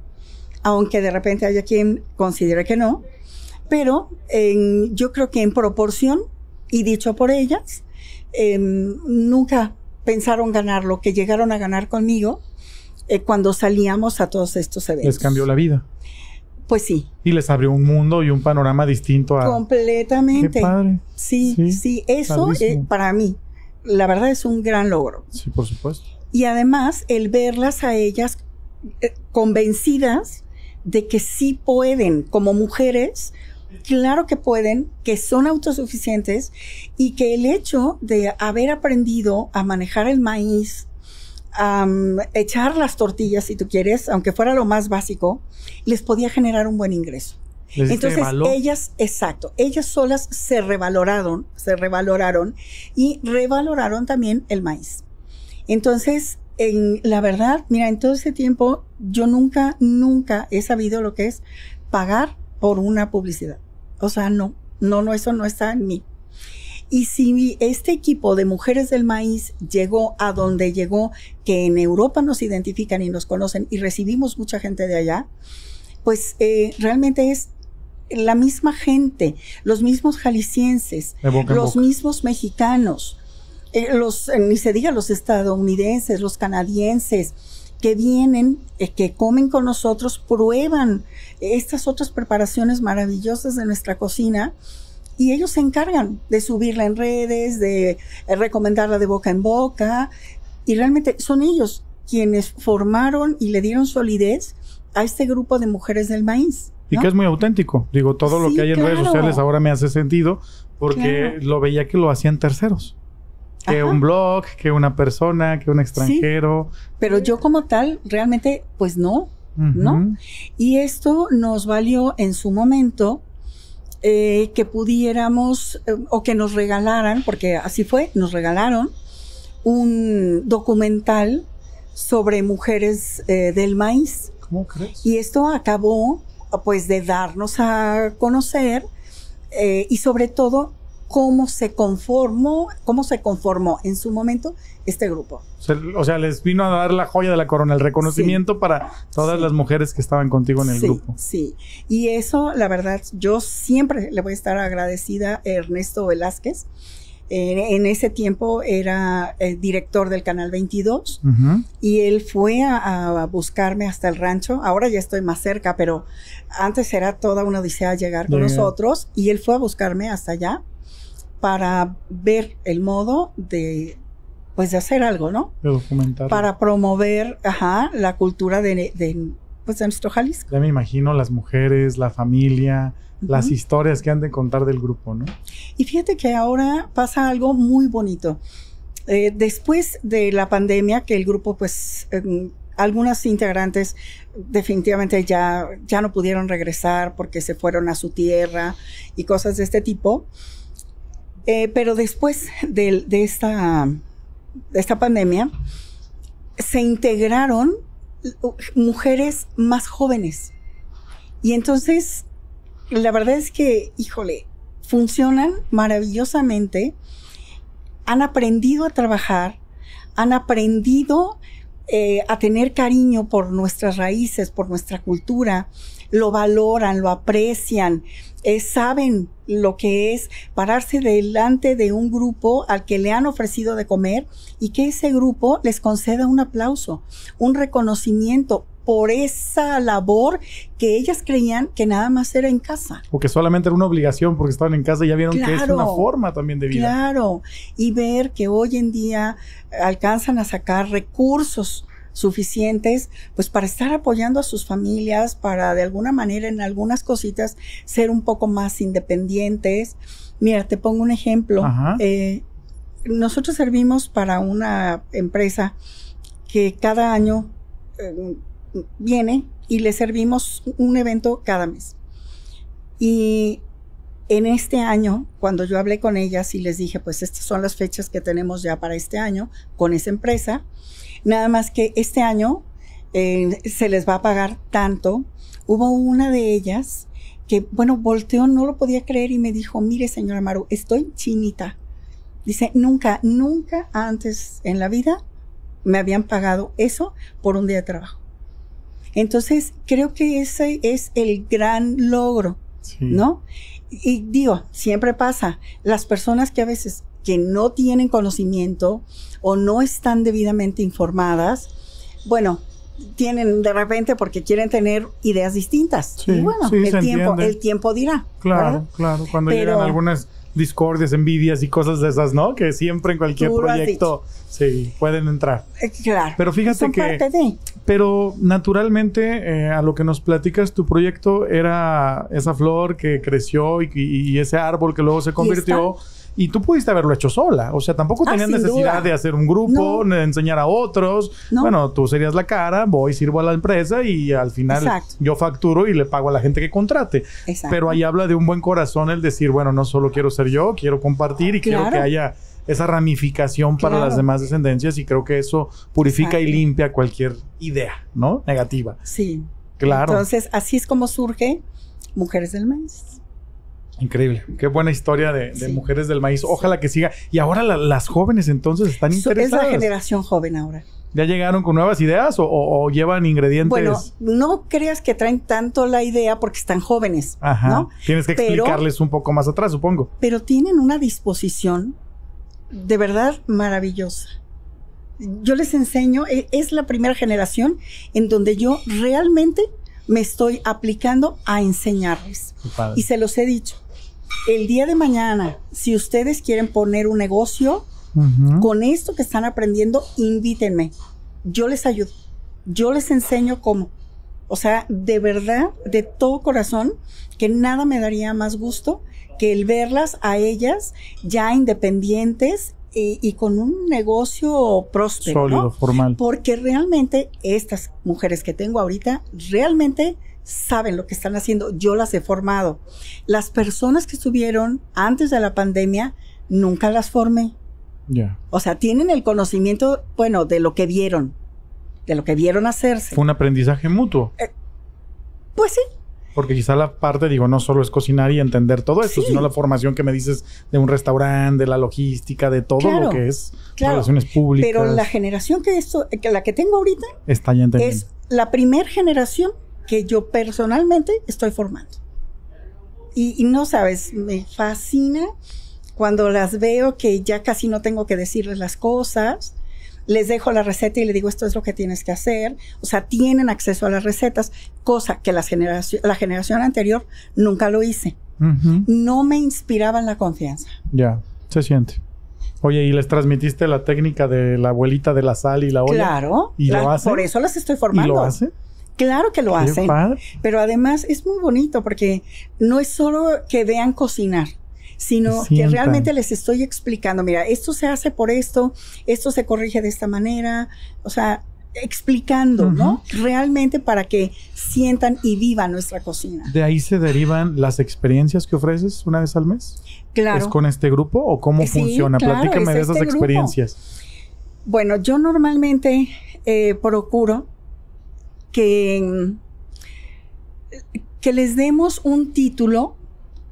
aunque de repente haya quien considere que no, pero en- yo creo que en proporción, y dicho por ellas, em, nunca pensaron ganar lo que llegaron a ganar conmigo eh, cuando salíamos a todos estos eventos. Les cambió la vida. Pues sí, Y les abrió un mundo y un panorama distinto a. completamente. Qué padre. Sí, Sí, sí, eso eh, para mí, la verdad es un gran logro. Sí, por supuesto. Y además, el verlas a ellas eh, convencidas de que sí pueden, como mujeres, claro que pueden, que son autosuficientes y que el hecho de haber aprendido a manejar el maíz, a echar las tortillas, si tú quieres, aunque fuera lo más básico, les podía generar un buen ingreso. Les Entonces ellas, exacto, ellas solas se revaloraron, se revaloraron y revaloraron también el maíz. Entonces, en la verdad, mira, en todo ese tiempo yo nunca, nunca he sabido lo que es pagar por una publicidad. O sea, no, no, no, eso no está en mí. Y si este equipo de mujeres del maíz llegó a donde llegó, que en Europa nos identifican y nos conocen y recibimos mucha gente de allá, pues eh, realmente es la misma gente, los mismos jaliscienses, los mismos mexicanos, eh, los, eh, ni se diga los estadounidenses, los canadienses, que vienen, que comen con nosotros, prueban estas otras preparaciones maravillosas de nuestra cocina y ellos se encargan de subirla en redes, de eh, recomendarla de boca en boca y realmente son ellos quienes formaron y le dieron solidez a este grupo de mujeres del maíz. Y que es muy auténtico. Digo, todo lo que hay en redes sociales ahora me hace sentido porque lo veía que lo hacían terceros. Que un blog, que una persona, que un extranjero. Pero yo como tal, realmente, pues no, ¿no? Y esto nos valió en su momento eh, que pudiéramos eh, o que nos regalaran, porque así fue, nos regalaron un documental sobre mujeres eh, del maíz. ¿Cómo crees? Y esto acabó pues de darnos a conocer y sobre todo cómo se conformó, cómo se conformó en su momento este grupo. O sea, les vino a dar la joya de la corona, el reconocimiento para todas las mujeres que estaban contigo en el grupo. Sí, y eso, la verdad, yo siempre le voy a estar agradecida a Ernesto Velázquez. en ese tiempo era el director del Canal 22 y él fue a, buscarme hasta el rancho. Ahora ya estoy más cerca, pero antes era toda una odisea llegar con nosotros y él fue a buscarme hasta allá para ver el modo de pues de hacer algo, ¿no? De documentar. Para promover, ajá, la cultura de, de, pues, de nuestro Jalisco. Ya me imagino las mujeres, la familia, las historias que han de contar del grupo, ¿no? Y fíjate que ahora pasa algo muy bonito. Eh, después de la pandemia, que el grupo, pues, eh, algunas integrantes definitivamente ya, ya no pudieron regresar porque se fueron a su tierra y cosas de este tipo. Eh, pero después de, esta, de esta pandemia, se integraron mujeres más jóvenes. Y entonces, la verdad es que, híjole, funcionan maravillosamente, han aprendido a trabajar, han aprendido eh, a tener cariño por nuestras raíces, por nuestra cultura, lo valoran, lo aprecian, eh, saben lo que es pararse delante de un grupo al que le han ofrecido de comer y que ese grupo les conceda un aplauso, un reconocimiento por esa labor que ellas creían que nada más era en casa. O que solamente era una obligación porque estaban en casa y ya vieron que es una forma también de vida. Claro, y ver que hoy en día alcanzan a sacar recursos suficientes, pues para estar apoyando a sus familias, para de alguna manera en algunas cositas ser un poco más independientes. Mira, te pongo un ejemplo. Eh, nosotros servimos para una empresa que cada año eh, viene y le servimos un evento cada mes. Y en este año, cuando yo hablé con ellas y les dije, pues estas son las fechas que tenemos ya para este año con esa empresa, Nada más que este año eh, se les va a pagar tanto. Hubo una de ellas que, bueno, volteó, no lo podía creer y me dijo, mire, señora Maru, estoy chinita. Dice, nunca, nunca antes en la vida me habían pagado eso por un día de trabajo. Entonces, creo que ese es el gran logro, ¿no? Y digo, siempre pasa, las personas que a veces que no tienen conocimiento o no están debidamente informadas, bueno, tienen de repente porque quieren tener ideas distintas. y bueno, el, tiempo, el tiempo dirá. Claro, claro. Cuando llegan algunas discordias, envidias y cosas de esas, ¿no? Que siempre en cualquier proyecto sí pueden entrar. Eh, claro. Pero fíjate que pero naturalmente eh, a lo que nos platicas tu proyecto era esa flor que creció y, ese árbol que luego se convirtió y tú pudiste haberlo hecho sola. O sea, tampoco ah, tenías necesidad de hacer un grupo, de enseñar a otros. Bueno, tú serías la cara, voy, sirvo a la empresa y al final yo facturo y le pago a la gente que contrate. Pero ahí habla de un buen corazón el decir, bueno, no solo quiero ser yo, quiero compartir y quiero que haya esa ramificación para Claro. las demás descendencias y creo que eso purifica y Exacto. limpia cualquier idea, ¿no? Negativa. Sí. Claro. Entonces, así es como surge Mujeres del Maíz. Increíble. Qué buena historia de, de Sí. mujeres del maíz. Ojalá que siga. Y ahora la- las jóvenes entonces están So- es la interesadas. generación joven ahora. ¿Ya llegaron con nuevas ideas o, o- o llevan ingredientes? Bueno, no creas que traen tanto la idea porque están jóvenes, Ajá. ¿no? Tienes que Pero- explicarles un poco más atrás, supongo. Pero tienen una disposición de verdad maravillosa. Yo les enseño, e- es la primera generación en donde yo realmente me estoy aplicando a enseñarles. Y se los he dicho. El día de mañana, si ustedes quieren poner un negocio, con esto que están aprendiendo, invítenme. Yo les ayudo. Yo les enseño cómo. O sea, de verdad, de todo corazón, que nada me daría más gusto que el verlas a ellas ya independientes y, y con un negocio próspero. Sólido, ¿no? formal. Porque realmente estas mujeres que tengo ahorita, realmente saben lo que están haciendo. Yo las he formado. Las personas que estuvieron antes de la pandemia, nunca las formé. Ya. O sea, tienen el conocimiento, bueno, de lo que vieron, de lo que vieron hacerse. Fue un aprendizaje mutuo. Pues sí, Porque quizá la parte, digo, no solo es cocinar y entender todo esto, Sí. sino la formación que me dices de un restaurante, de la logística, de todo Claro, lo que es claro. relaciones públicas. pero la generación que esto, que la que tengo ahorita está ya es la primer generación que yo personalmente estoy formando. Y, y no sabes, me fascina cuando las veo que ya casi no tengo que decirles las cosas. Les dejo la receta y le digo esto es lo que tienes que hacer. O sea, tienen acceso a las recetas, cosa que las generación, la generación anterior nunca lo hice. Ujú. No me inspiraban la confianza. Ya, se siente. Oye, ¿y les transmitiste la técnica de la abuelita de la sal y la olla? Claro, ¿Y lo la- hacen? por eso las estoy ¿Y formando. lo hace? Claro que lo Qué hacen. padre. Pero además es muy bonito porque no es solo que vean cocinar, sino Que realmente les estoy explicando, mira, esto se hace por esto, esto se corrige de esta manera, o sea, explicando, ¿no? Realmente para que sientan y vivan nuestra cocina. ¿De ahí se derivan las experiencias que ofreces una vez al mes? Claro. ¿Es con este grupo o cómo Sí, funciona? claro, Platícame es de esas este grupo. experiencias. Bueno, yo normalmente eh, procuro que, que les demos un título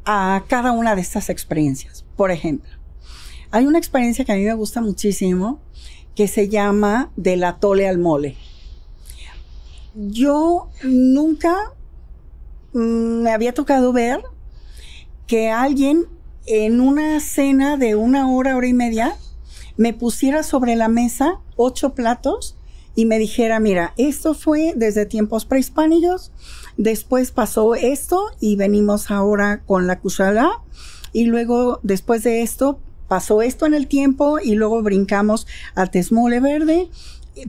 a cada una de estas experiencias. Por ejemplo, hay una experiencia que a mí me gusta muchísimo que se llama del atole al mole. Yo nunca mm, me había tocado ver que alguien en una cena de una hora, hora y media, me pusiera sobre la mesa ocho platos y me dijera, mira, esto fue desde tiempos prehispánicos, después pasó esto y venimos ahora con la kushala y luego después de esto pasó esto en el tiempo y luego brincamos al tesmole verde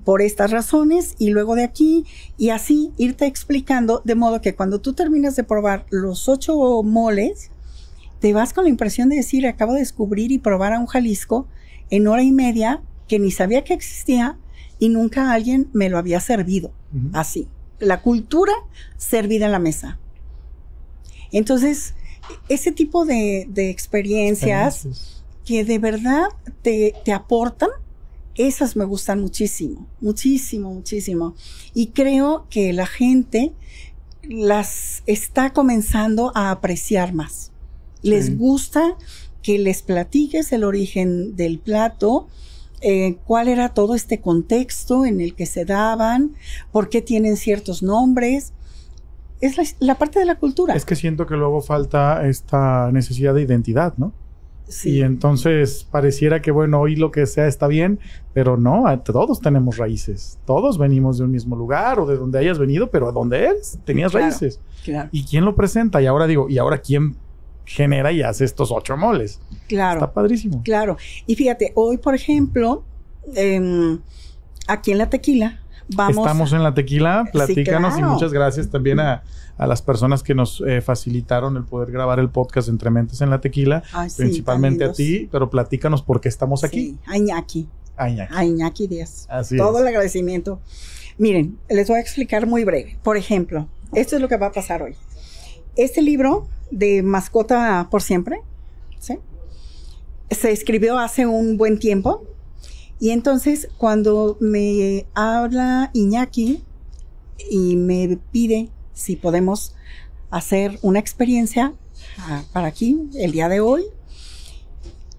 por estas razones y luego de aquí y así irte explicando de modo que cuando tú terminas de probar los ocho moles, te vas con la impresión de decir, acabo de descubrir y probar a un Jalisco en hora y media que ni sabía que existía y nunca alguien me lo había servido así. La cultura servida en la mesa. Entonces, ese tipo de, de experiencias Experiencias. que de verdad te, te aportan, esas me gustan muchísimo, muchísimo, muchísimo. Y creo que la gente las está comenzando a apreciar más. Les Sí. gusta que les platiques el origen del plato, eh, cuál era todo este contexto en el que se daban, por qué tienen ciertos nombres. Es la, la parte de la cultura. Es que siento que luego falta esta necesidad de identidad, ¿no? Sí. Y entonces pareciera que, bueno, hoy lo que sea está bien, pero no, todos tenemos raíces. Todos venimos de un mismo lugar o de donde hayas venido, pero a donde eres, tenías Claro. raíces. claro, ¿Y quién lo presenta? Y ahora digo, ¿y ahora quién genera y hace estos ocho moles? claro. Está padrísimo. Claro. Y fíjate, hoy, por ejemplo, em, aquí en la tequila, vamos. Estamos en la tequila, platícanos claro. y muchas gracias también a, a las personas que nos eh, facilitaron el poder grabar el podcast Entre Mentes en la Tequila, Ay, sí, principalmente a ti, pero platícanos por qué estamos aquí. Sí, a Iñaki, Ay, Iñaki. a Iñaki Díaz. Así Todo es. el agradecimiento. Miren, les voy a explicar muy breve. Por ejemplo, esto es lo que va a pasar hoy. Este libro de Mascota por siempre, ¿sí? se escribió hace un buen tiempo. Y entonces cuando me habla Iñaki y me pide si podemos hacer una experiencia ah, para aquí el día de hoy,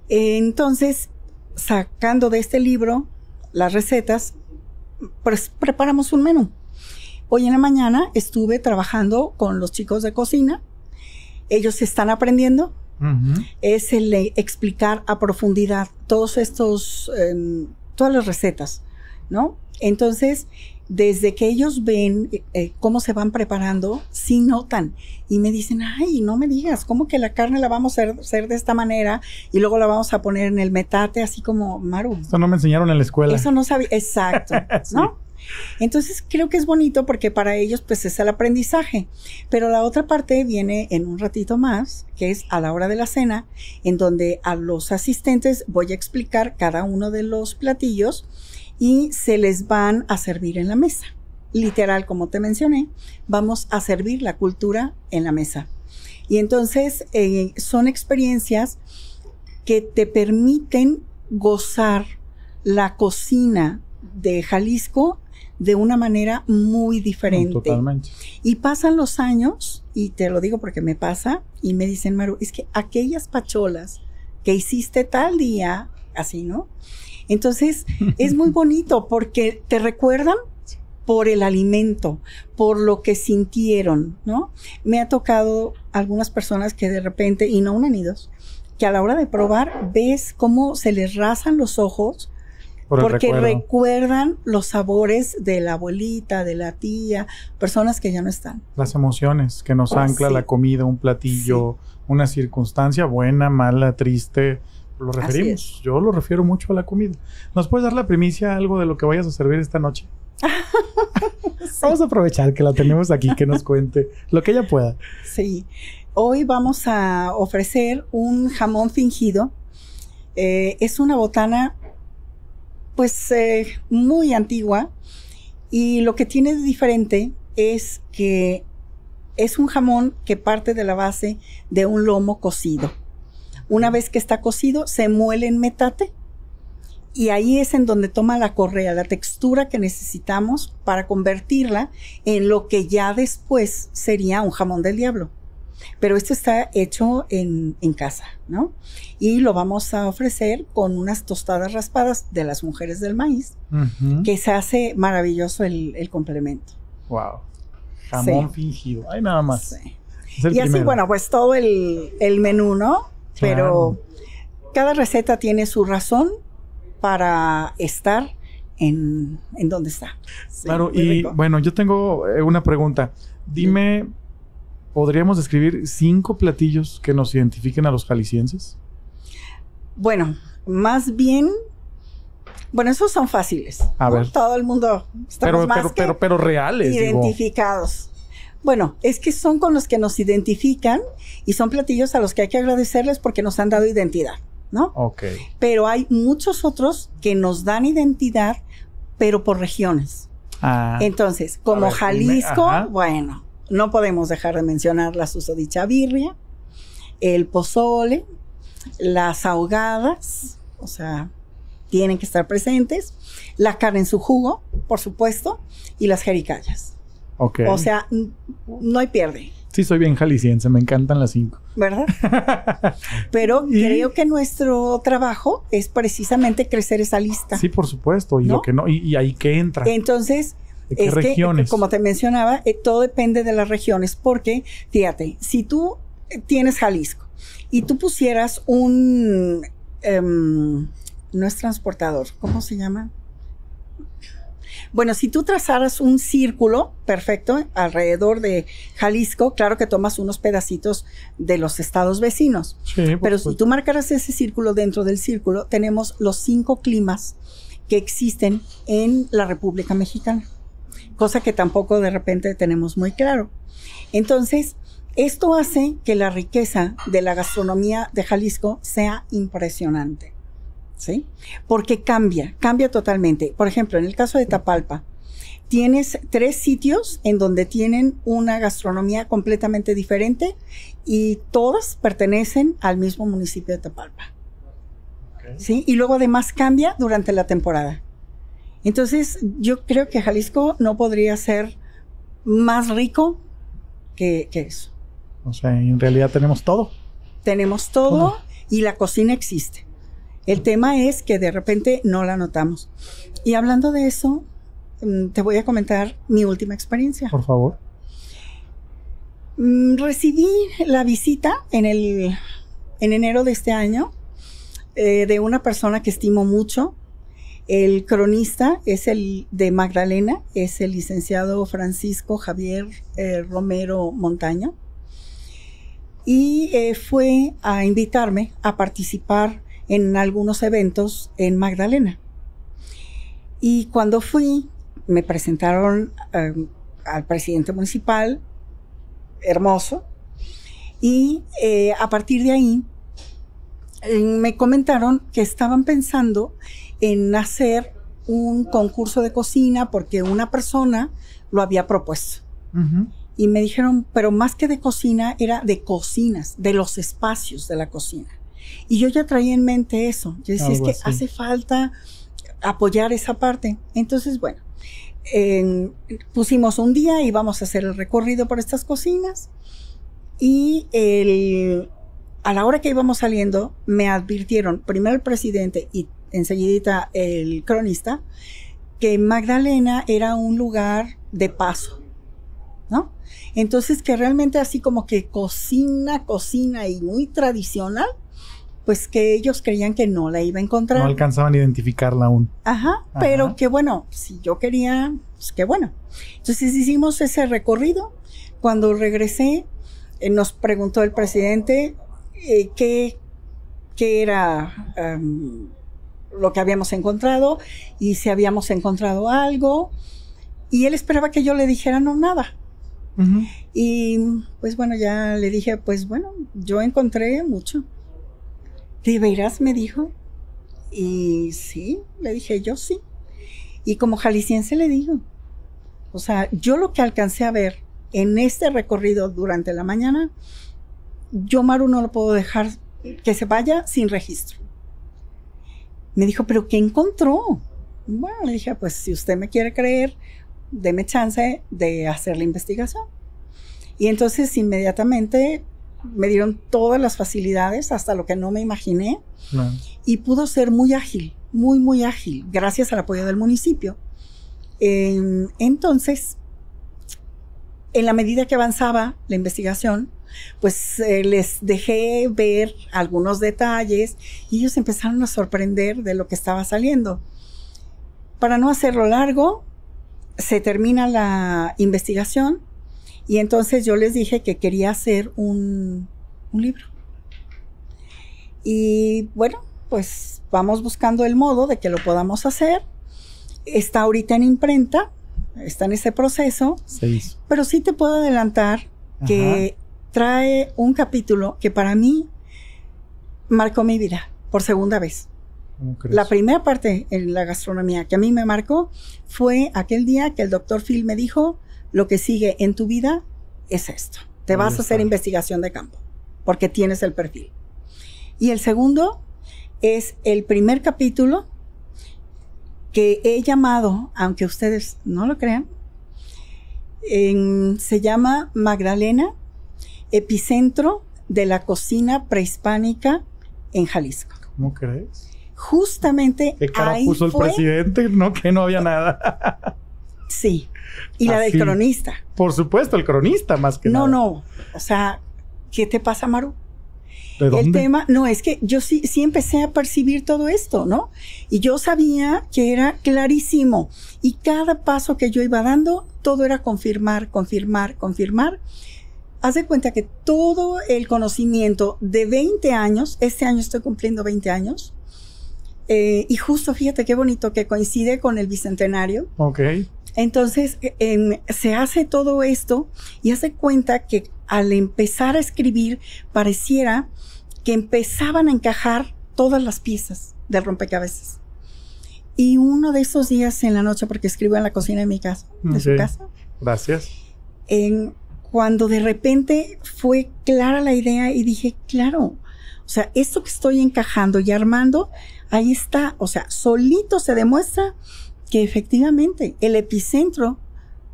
entonces sacando de este libro las recetas, pues preparamos un menú. Hoy en la mañana estuve trabajando con los chicos de cocina. Ellos están aprendiendo. Es el explicar a profundidad todos estos, em, todas las recetas, ¿no? Entonces, desde que ellos ven eh, cómo se van preparando, sí notan y me dicen, ay, no me digas, ¿cómo que la carne la vamos a hacer, de esta manera y luego la vamos a poner en el metate, así como Maru? Eso no me enseñaron en la escuela. Eso no sabía, exacto, ¿no? Entonces creo que es bonito porque para ellos pues es el aprendizaje. Pero la otra parte viene en un ratito más, que es a la hora de la cena, en donde a los asistentes voy a explicar cada uno de los platillos y se les van a servir en la mesa. Literal, como te mencioné, vamos a servir la cultura en la mesa. Y entonces eh, son experiencias que te permiten gozar la cocina de Jalisco de una manera muy diferente. Totalmente. Y pasan los años, y te lo digo porque me pasa, y me dicen, Maru, es que aquellas pacholas que hiciste tal día, así, ¿no? Entonces, es muy bonito porque te recuerdan por el alimento, por lo que sintieron, ¿no? Me ha tocado algunas personas que de repente, y no unidos, que a la hora de probar ves cómo se les rasan los ojos porque recuerdan los sabores de la abuelita, de la tía, personas que ya no están. Las emociones que nos oh, ancla la comida, un platillo, una circunstancia buena, mala, triste. Lo referimos. Yo lo refiero mucho a la comida. ¿Nos puedes dar la primicia algo de lo que vayas a servir esta noche? Vamos a aprovechar que la tenemos aquí, que nos cuente lo que ella pueda. Sí. Hoy vamos a ofrecer un jamón fingido. Eh, es una botana pues eh, muy antigua y lo que tiene de diferente es que es un jamón que parte de la base de un lomo cocido. Una vez que está cocido, se muele en metate y ahí es en donde toma la correa, la textura que necesitamos para convertirla en lo que ya después sería un jamón del diablo. Pero esto está hecho en, casa, ¿no? Y lo vamos a ofrecer con unas tostadas raspadas de las mujeres del maíz, que se hace maravilloso el, complemento. Wow. Jamón fingido. Ay, nada más. y así, bueno, pues todo el, menú, ¿no? Pero cada receta tiene su razón para estar en, en donde está. claro, y bueno, yo tengo eh, una pregunta. Dime, ¿Podríamos describir cinco platillos que nos identifiquen a los jaliscienses? Bueno, más bien bueno, esos son fáciles. A ver. Todo el mundo pero, pero, pero, pero, reales. Identificados. Bueno, es que son con los que nos identifican y son platillos a los que hay que agradecerles porque nos han dado identidad, ¿no? Ok. Pero hay muchos otros que nos dan identidad, pero por regiones. Ah. Entonces, como Jalisco, bueno, no podemos dejar de mencionar la susodicha birria, el pozole, las ahogadas, o sea, tienen que estar presentes, la carne en su jugo, por supuesto, y las jericayas. Ok. O sea, no hay pierde. Sí, soy bien jalisciense, me encantan las cinco. ¿Verdad? Pero creo que nuestro trabajo es precisamente crecer esa lista. Sí, por supuesto, y lo que no, y ahí que entra. Entonces, qué regiones? como te mencionaba, eh, todo depende de las regiones, porque, fíjate, si tú tienes Jalisco y tú pusieras un, em, no es transportador, ¿cómo se llama? Bueno, si tú trazaras un círculo perfecto alrededor de Jalisco, claro que tomas unos pedacitos de los estados vecinos. pero si tú marcaras ese círculo dentro del círculo, tenemos los cinco climas que existen en la República Mexicana cosa que tampoco de repente tenemos muy claro. Entonces, esto hace que la riqueza de la gastronomía de Jalisco sea impresionante. ¿Sí? Porque cambia, cambia totalmente. Por ejemplo, en el caso de Tapalpa, tienes tres sitios en donde tienen una gastronomía completamente diferente y todas pertenecen al mismo municipio de Tapalpa. ¿sí? Y luego además cambia durante la temporada. Entonces, yo creo que Jalisco no podría ser más rico que, que eso. O sea, en realidad tenemos todo. Tenemos todo y la cocina existe. El tema es que de repente no la notamos. Y hablando de eso, mm, te voy a comentar mi última experiencia. Por favor. Mm, Recibí la visita en, el, en enero de este año eh, de una persona que estimo mucho. El cronista es el de Magdalena, es el licenciado Francisco Javier eh, Romero Montaño. Y eh, fue a invitarme a participar en algunos eventos en Magdalena. Y cuando fui, me presentaron eh, al presidente municipal, hermoso, y a partir de ahí me comentaron que estaban pensando en hacer un concurso de cocina porque una persona lo había propuesto. Y me dijeron, pero más que de cocina, era de cocinas, de los espacios de la cocina. Y yo ya traía en mente eso. Yo decía, es que así. hace falta apoyar esa parte. Entonces, bueno, en- pusimos un día y vamos a hacer el recorrido por estas cocinas. Y el- a la hora que íbamos saliendo, me advirtieron, primero el presidente y enseguidita el cronista, que Magdalena era un lugar de paso, ¿no? Entonces que realmente así como que cocina, cocina y muy tradicional, pues que ellos creían que no la iba a encontrar. No alcanzaban a identificarla aún. Ajá, Ajá. pero que bueno, si yo quería, pues qué bueno. Entonces hicimos ese recorrido. Cuando regresé, eh, nos preguntó el presidente eh, qué, qué era lo que habíamos encontrado y si habíamos encontrado algo. Y él esperaba que yo le dijera no nada. Y pues bueno, ya le dije, pues bueno, yo encontré mucho. ¿De veras? me dijo. Y sí, le dije, yo sí. Y como jalisciense le digo, o sea, yo lo que alcancé a ver en este recorrido durante la mañana, yo Maru no lo puedo dejar que se vaya sin registro. Me dijo, pero ¿qué encontró? Bueno, le dije, pues si usted me quiere creer, deme chance de hacer la investigación. Y entonces inmediatamente me dieron todas las facilidades, hasta lo que no me imaginé, y pudo ser muy ágil, muy, muy ágil, gracias al apoyo del municipio. En- entonces, en la medida que avanzaba la investigación, pues eh, les dejé ver algunos detalles y ellos empezaron a sorprender de lo que estaba saliendo. Para no hacerlo largo, se termina la investigación y entonces yo les dije que quería hacer un, un libro. Y bueno, pues vamos buscando el modo de que lo podamos hacer. Está ahorita en imprenta, está en ese proceso, Se hizo. pero sí te puedo adelantar que trae un capítulo que para mí marcó mi vida por segunda vez. La primera parte en la gastronomía que a mí me marcó fue aquel día que el doctor Phil me dijo, lo que sigue en tu vida es esto. Te vas a hacer investigación de campo, porque tienes el perfil. Y el segundo es el primer capítulo que he llamado, aunque ustedes no lo crean, en- se llama Magdalena, epicentro de la cocina prehispánica en Jalisco. ¿Cómo crees? Justamente ¿Qué cara ahí puso el fue, presidente? No, que no había nada. sí, y la del cronista. Por supuesto, el cronista más que No, nada. no, o sea, ¿qué te pasa, Maru? ¿De El tema, no, es que yo sí, sí empecé a percibir todo esto, ¿no? Y yo sabía que era clarísimo. Y cada paso que yo iba dando, todo era confirmar, confirmar, confirmar. Haz de cuenta que todo el conocimiento de 20 años, este año estoy cumpliendo 20 años, eh, y justo fíjate qué bonito que coincide con el bicentenario. Ok. Entonces eh, em, se hace todo esto y hace cuenta que al empezar a escribir pareciera que empezaban a encajar todas las piezas del rompecabezas. Y uno de esos días en la noche, porque escribo en la cocina de mi casa, de su Ok. casa, Gracias. en, cuando de repente fue clara la idea y dije, claro, O sea, esto que estoy encajando y armando, ahí está. O sea, solito se demuestra que efectivamente el epicentro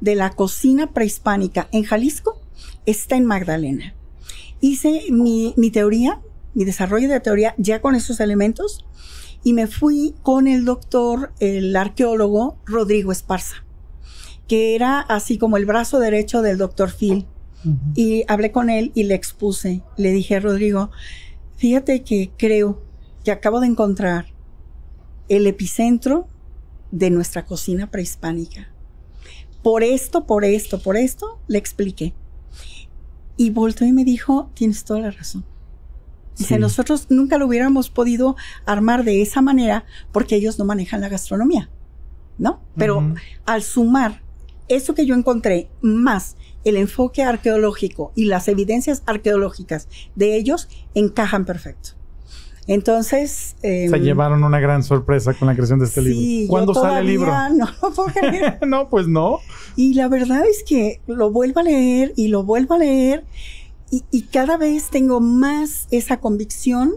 de la cocina prehispánica en Jalisco está en Magdalena. Hice mi, mi teoría, mi desarrollo de teoría ya con esos elementos y me fui con el doctor, el arqueólogo Rodrigo Esparza, que era así como el brazo derecho del doctor Phil. Y hablé con él y le expuse, le dije, Rodrigo, fíjate que creo que acabo de encontrar el epicentro de nuestra cocina prehispánica. Por esto, por esto, por esto, le expliqué. Y volteó y me dijo, tienes toda la razón. Dice, nosotros nunca lo hubiéramos podido armar de esa manera porque ellos no manejan la gastronomía, ¿no? Pero al sumar eso que yo encontré más el enfoque arqueológico y las evidencias arqueológicas de ellos encajan perfecto. Entonces... Se em, llevaron una gran sorpresa con la creación de este libro. ¿Cuándo sale el libro? No, no, no, pues no. Y la verdad es que lo vuelvo a leer y lo vuelvo a leer y, cada vez tengo más esa convicción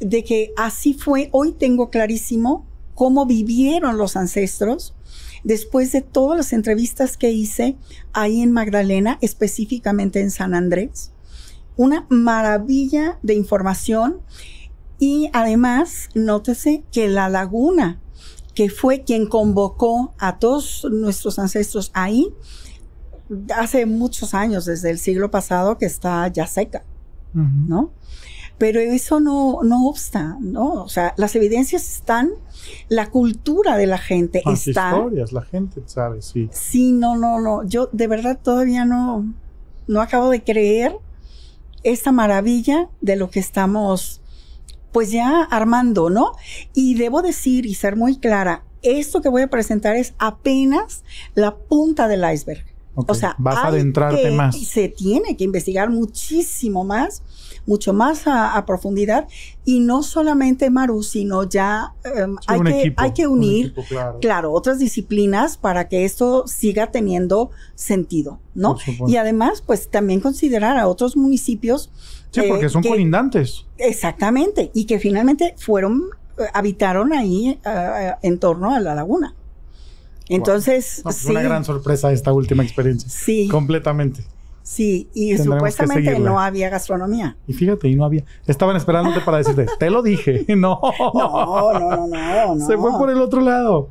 de que así fue. Hoy tengo clarísimo cómo vivieron los ancestros después de todas las entrevistas que hice ahí en Magdalena, específicamente en San Andrés. Una maravilla de información y además, nótese que la laguna, que fue quien convocó a todos nuestros ancestros ahí, hace muchos años, desde el siglo pasado, que está ya seca, ¿no? Pero eso no, no obsta, ¿no? O sea, las evidencias están, la cultura de la gente las está. historias, la gente sabe, sí. Sí, no, no, no. Yo de verdad todavía no, no acabo de creer esta maravilla de lo que estamos, pues ya armando, ¿no? Y debo decir y ser muy clara, esto que voy a presentar es apenas la punta del iceberg. O sea, vas a adentrarte más. Se tiene que investigar muchísimo más, mucho más a, profundidad y no solamente Maru, sino ya em, hay, que, hay que unir, claro. otras disciplinas para que esto siga teniendo sentido, ¿no? Y además, pues también considerar a otros municipios. Sí, porque son colindantes. Exactamente, y que finalmente fueron, eh, habitaron ahí eh, en torno a la laguna. Entonces, pues una gran sorpresa esta última experiencia. Sí. Completamente. Sí, y supuestamente no había gastronomía. Y fíjate, y no había. Estaban esperándote para decirte, te lo dije. No. No, no, no, no. Se fue por el otro lado.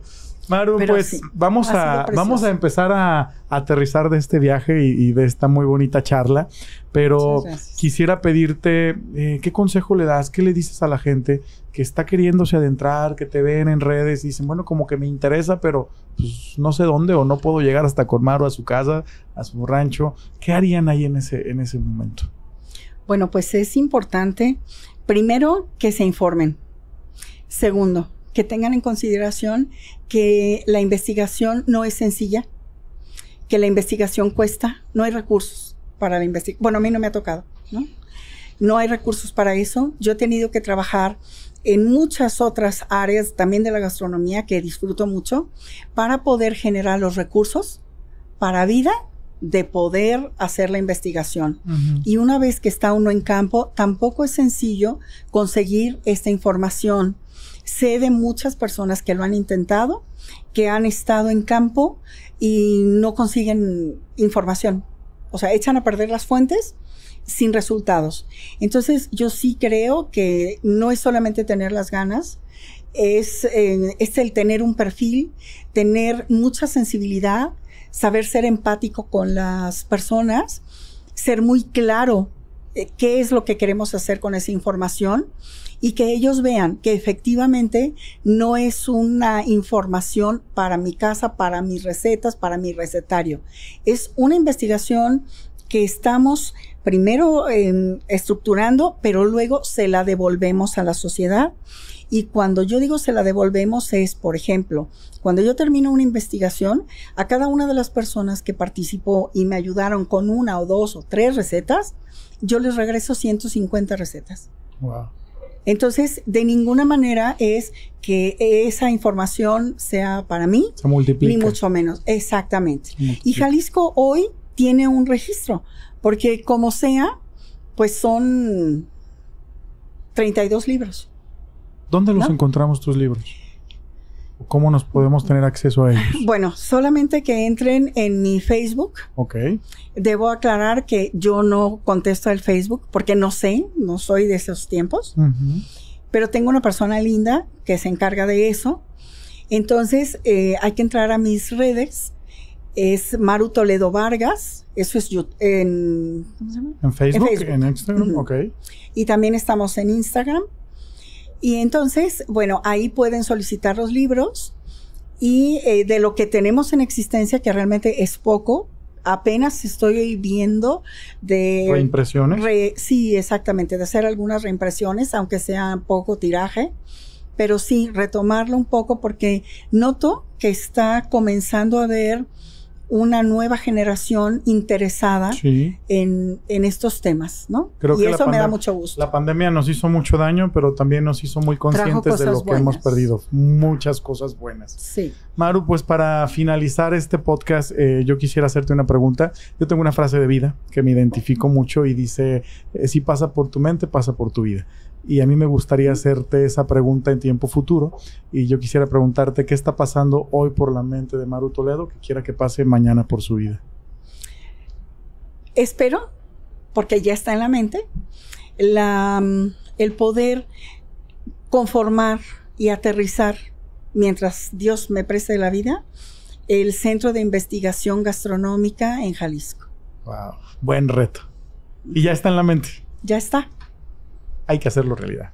Maru, pues vamos a, vamos a empezar a, aterrizar de este viaje y, de esta muy bonita charla, pero quisiera pedirte, eh, ¿qué consejo le das? ¿Qué le dices a la gente que está queriéndose adentrar, que te ven en redes y dicen, bueno, como que me interesa, pero pues, no sé dónde o no puedo llegar hasta con Maru a su casa, a su rancho? ¿Qué harían ahí en ese, en ese momento? Bueno, pues es importante, primero, que se informen. Segundo, que tengan en consideración que la investigación no es sencilla, que la investigación cuesta, no hay recursos para la investigación. Bueno, a mí no me ha tocado, ¿no? No hay recursos para eso. Yo he tenido que trabajar en muchas otras áreas también de la gastronomía que disfruto mucho para poder generar los recursos para vida de poder hacer la investigación. Y una vez que está uno en campo, tampoco es sencillo conseguir esta información Sé de muchas personas que lo han intentado, que han estado en campo y no consiguen información. O sea, echan a perder las fuentes sin resultados. Entonces, yo sí creo que no es solamente tener las ganas, es, eh, es el tener un perfil, tener mucha sensibilidad, saber ser empático con las personas, ser muy claro eh, qué es lo que queremos hacer con esa información y que ellos vean que efectivamente no es una información para mi casa, para mis recetas, para mi recetario. Es una investigación que estamos primero em, estructurando, pero luego se la devolvemos a la sociedad. Y cuando yo digo se la devolvemos es, por ejemplo, cuando yo termino una investigación, a cada una de las personas que participó y me ayudaron con una o dos o tres recetas, yo les regreso 150 recetas. Wow. Entonces, de ninguna manera es que esa información sea para mí, Se multiplica. ni mucho menos. Exactamente. Y Jalisco hoy tiene un registro, porque como sea, pues son 32 libros. ¿Dónde los ¿No? encontramos tus libros? ¿Cómo nos podemos tener acceso a ellos? Bueno, solamente que entren en mi Facebook. Ok. Debo aclarar que yo no contesto el Facebook porque no sé, no soy de esos tiempos, pero tengo una persona linda que se encarga de eso. Entonces, eh, hay que entrar a mis redes. Es Maru Toledo Vargas. Eso es yu- en, ¿cómo se llama? ¿En Facebook? ¿En, Facebook. Instagram? Ujú. Ok. y también estamos en Instagram. Y entonces, bueno, ahí pueden solicitar los libros y eh, de lo que tenemos en existencia, que realmente es poco, apenas estoy viendo de... ¿Reimpresiones? re- sí, exactamente, de hacer algunas reimpresiones, aunque sea poco tiraje, pero sí, retomarlo un poco porque noto que está comenzando a haber una nueva generación interesada Sí. en, en estos temas, ¿no? Creo y que eso me da mucho gusto. La pandemia nos hizo mucho daño, pero también nos hizo muy conscientes de lo que hemos perdido. Muchas cosas buenas. Sí. Maru, pues para finalizar este podcast, eh, yo quisiera hacerte una pregunta. Yo tengo una frase de vida que me identifico mucho y dice, eh, si pasa por tu mente, pasa por tu vida. Y a mí me gustaría hacerte esa pregunta en tiempo futuro. Y yo quisiera preguntarte qué está pasando hoy por la mente de Maru Toledo, que quiera que pase mañana por su vida. Espero, porque ya está en la mente, la, mm, el poder conformar y aterrizar, mientras Dios me preste la vida, el Centro de Investigación Gastronómica en Jalisco. Wow. Buen reto. Y ya está en la mente. Ya está. Hay que hacerlo realidad.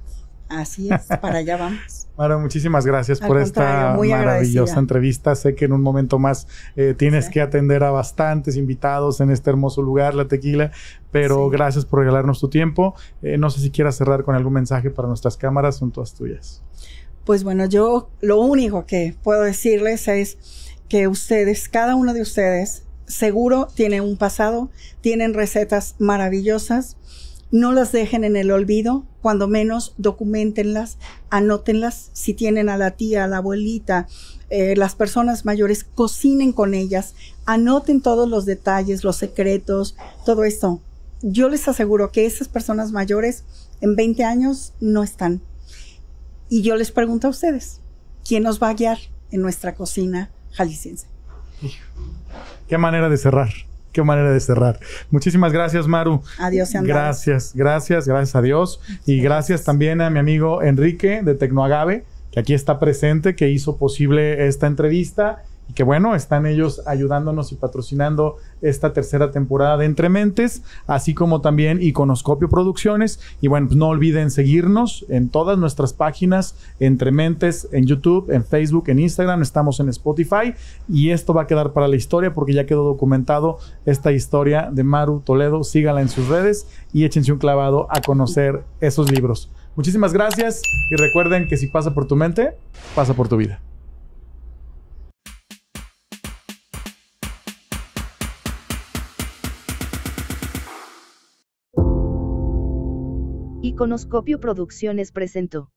Así es, para allá vamos. Mara, muchísimas gracias Al por esta maravillosa agradecida. entrevista. Sé que en un momento más eh, tienes Sí. que atender a bastantes invitados en este hermoso lugar, La Tequila, pero Sí. gracias por regalarnos tu tiempo. Eh, no sé si quieras cerrar con algún mensaje para nuestras cámaras, son todas tuyas. Pues bueno, yo lo único que puedo decirles es que ustedes, cada uno de ustedes, seguro tiene un pasado, tienen recetas maravillosas. No las dejen en el olvido, cuando menos documentenlas, anótenlas. Si tienen a la tía, a la abuelita, eh, las personas mayores, cocinen con ellas, anoten todos los detalles, los secretos, todo esto. Yo les aseguro que esas personas mayores en 20 años no están. Y yo les pregunto a ustedes, ¿quién nos va a guiar en nuestra cocina jalisciense? Qué manera de cerrar. Qué manera de cerrar. Muchísimas gracias, Maru. Adiós, Andrés. Gracias, gracias, gracias a Dios. Y gracias también a mi amigo Enrique de Tecnoagave, que aquí está presente, que hizo posible esta entrevista y que bueno, están ellos ayudándonos y patrocinando esta tercera temporada de Entre Mentes, así como también Iconoscopio Producciones. Y bueno, pues no olviden seguirnos en todas nuestras páginas, Entre Mentes, en YouTube, en Facebook, en Instagram, estamos en Spotify y esto va a quedar para la historia porque ya quedó documentado esta historia de Maru Toledo. Síganla en sus redes y échense un clavado a conocer esos libros. Muchísimas gracias y recuerden que si pasa por tu mente, pasa por tu vida. Iconoscopio Producciones presentó.